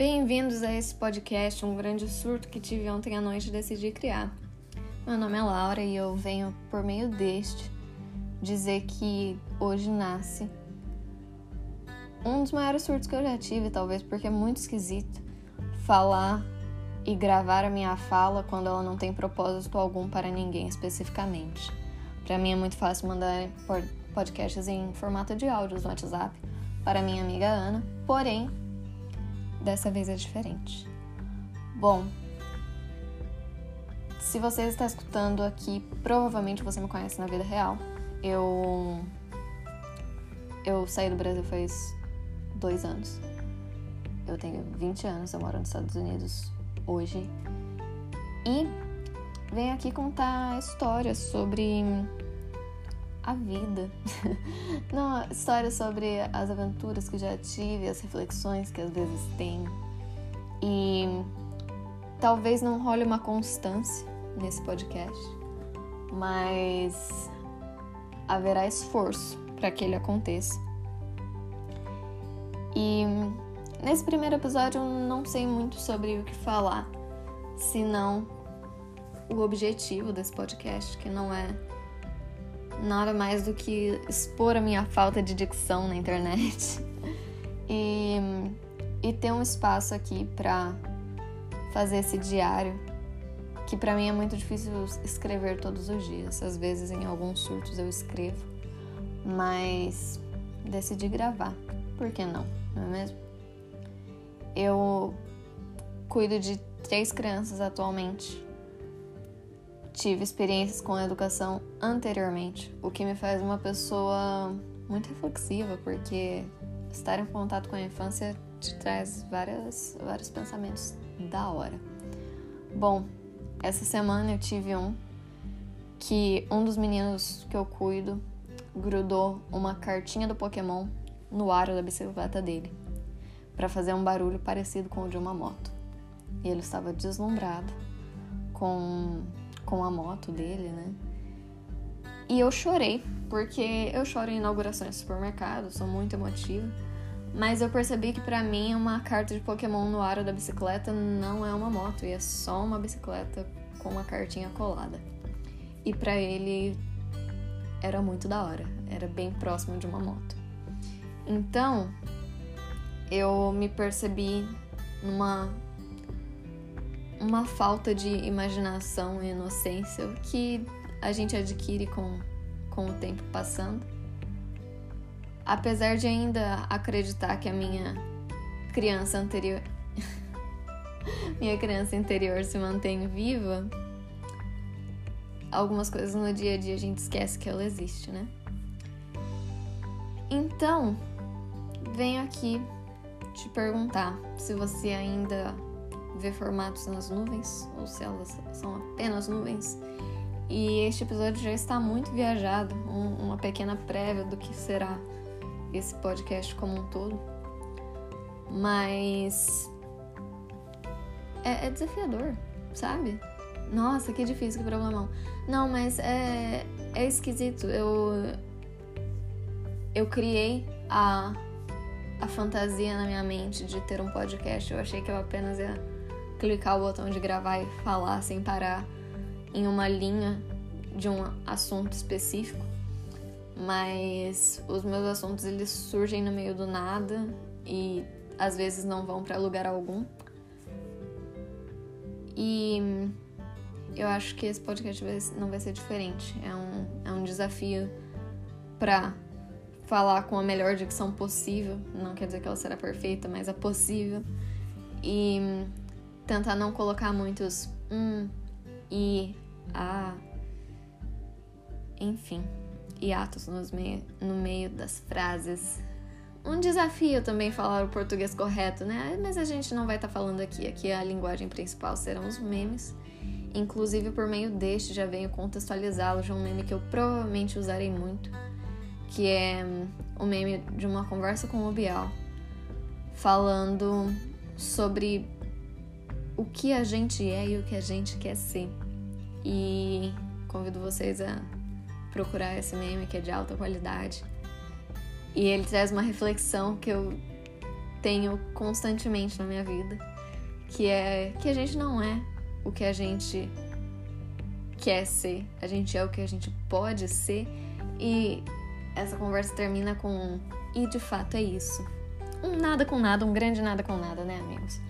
Bem-vindos a esse podcast, um grande surto que tive ontem à noite e decidi criar. Meu nome é Laura e eu venho, por meio deste, dizer que hoje nasce um dos maiores surtos que eu já tive, talvez porque é muito esquisito falar e gravar a minha fala quando ela não tem propósito algum para ninguém especificamente. Para mim é muito fácil mandar podcasts em formato de áudios no WhatsApp para minha amiga Ana, porém Dessa vez é diferente. Bom, se você está escutando aqui, provavelmente você me conhece na vida real. Eu eu saí do Brasil faz dois anos. Eu tenho 20 anos, eu moro nos Estados Unidos hoje. E venho aqui contar histórias sobre a vida. Não, histórias sobre as aventuras que já tive, as reflexões que às vezes tenho. E talvez não role uma constância nesse podcast, mas haverá esforço para que ele aconteça. E nesse primeiro episódio eu não sei muito sobre o que falar, senão o objetivo desse podcast, que não é nada mais do que expor a minha falta de dicção na internet e, e ter um espaço aqui para fazer esse diário que para mim é muito difícil escrever todos os dias. Às vezes em alguns surtos eu escrevo, mas decidi gravar. Por que não? Não é mesmo? Eu cuido de três crianças atualmente tive experiências com a educação anteriormente, o que me faz uma pessoa muito reflexiva, porque estar em contato com a infância te traz várias, vários pensamentos da hora. Bom, essa semana eu tive um que um dos meninos que eu cuido grudou uma cartinha do Pokémon no aro da bicicleta dele para fazer um barulho parecido com o de uma moto. E ele estava deslumbrado com com a moto dele, né? E eu chorei, porque eu choro em inaugurações de supermercado, sou muito emotiva. Mas eu percebi que para mim uma carta de Pokémon no aro da bicicleta não é uma moto, e é só uma bicicleta com uma cartinha colada. E para ele era muito da hora, era bem próximo de uma moto. Então, eu me percebi numa uma falta de imaginação e inocência que a gente adquire com, com o tempo passando. Apesar de ainda acreditar que a minha criança anterior. minha criança interior se mantém viva, algumas coisas no dia a dia a gente esquece que ela existe, né? Então, venho aqui te perguntar se você ainda ver formatos nas nuvens, ou se elas são apenas nuvens. E este episódio já está muito viajado, um, uma pequena prévia do que será esse podcast como um todo. Mas é, é desafiador, sabe? Nossa, que difícil, que problemão. Não, mas é, é esquisito. Eu, eu criei a, a fantasia na minha mente de ter um podcast. Eu achei que eu apenas ia clicar o botão de gravar e falar sem parar em uma linha de um assunto específico, mas os meus assuntos eles surgem no meio do nada e às vezes não vão para lugar algum. E eu acho que esse podcast não vai ser diferente. É um, é um desafio para falar com a melhor dicção possível. Não quer dizer que ela será perfeita, mas é possível. E tentar não colocar muitos hum, e, a, enfim, hiatos nos meio, no meio das frases. Um desafio também falar o português correto, né? Mas a gente não vai estar tá falando aqui. Aqui a linguagem principal serão os memes. Inclusive, por meio deste, já venho contextualizá-lo de um meme que eu provavelmente usarei muito, que é o um meme de uma conversa com o Bial, falando sobre o que a gente é e o que a gente quer ser. E convido vocês a procurar esse meme que é de alta qualidade. E ele traz uma reflexão que eu tenho constantemente na minha vida, que é que a gente não é o que a gente quer ser, a gente é o que a gente pode ser e essa conversa termina com e de fato é isso. Um nada com nada, um grande nada com nada, né, amigos?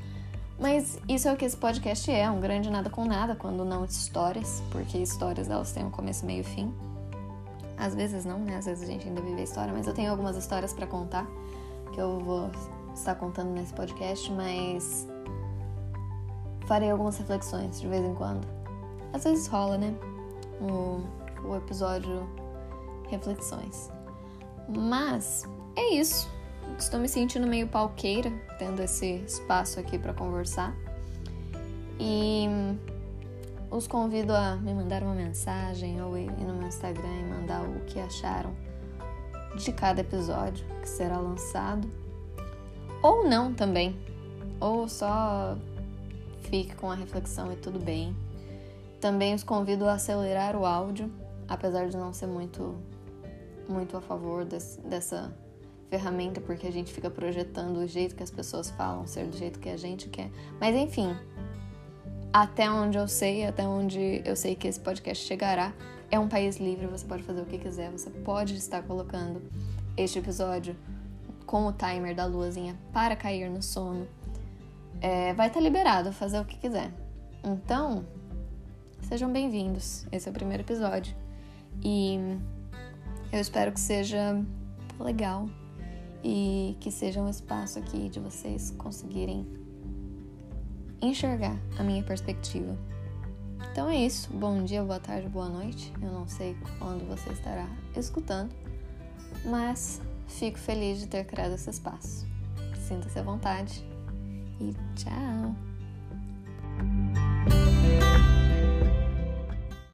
Mas isso é o que esse podcast é, um grande nada com nada, quando não histórias, porque histórias elas têm um começo, meio e fim. Às vezes não, né? Às vezes a gente ainda vive a história, mas eu tenho algumas histórias para contar que eu vou estar contando nesse podcast, mas farei algumas reflexões de vez em quando. Às vezes rola, né? O, o episódio Reflexões. Mas é isso. Estou me sentindo meio palqueira, tendo esse espaço aqui para conversar. E os convido a me mandar uma mensagem ou ir no meu Instagram e mandar o que acharam de cada episódio que será lançado. Ou não também. Ou só fique com a reflexão e tudo bem. Também os convido a acelerar o áudio, apesar de não ser muito muito a favor desse, dessa ferramenta, porque a gente fica projetando o jeito que as pessoas falam ser do jeito que a gente quer. Mas enfim, até onde eu sei, até onde eu sei que esse podcast chegará, é um país livre, você pode fazer o que quiser, você pode estar colocando este episódio com o timer da luzinha para cair no sono. É, vai estar liberado fazer o que quiser. Então, sejam bem-vindos. Esse é o primeiro episódio. E eu espero que seja legal e que seja um espaço aqui de vocês conseguirem enxergar a minha perspectiva. Então é isso. Bom dia, boa tarde, boa noite. Eu não sei quando você estará escutando, mas fico feliz de ter criado esse espaço. Sinta-se à vontade e tchau!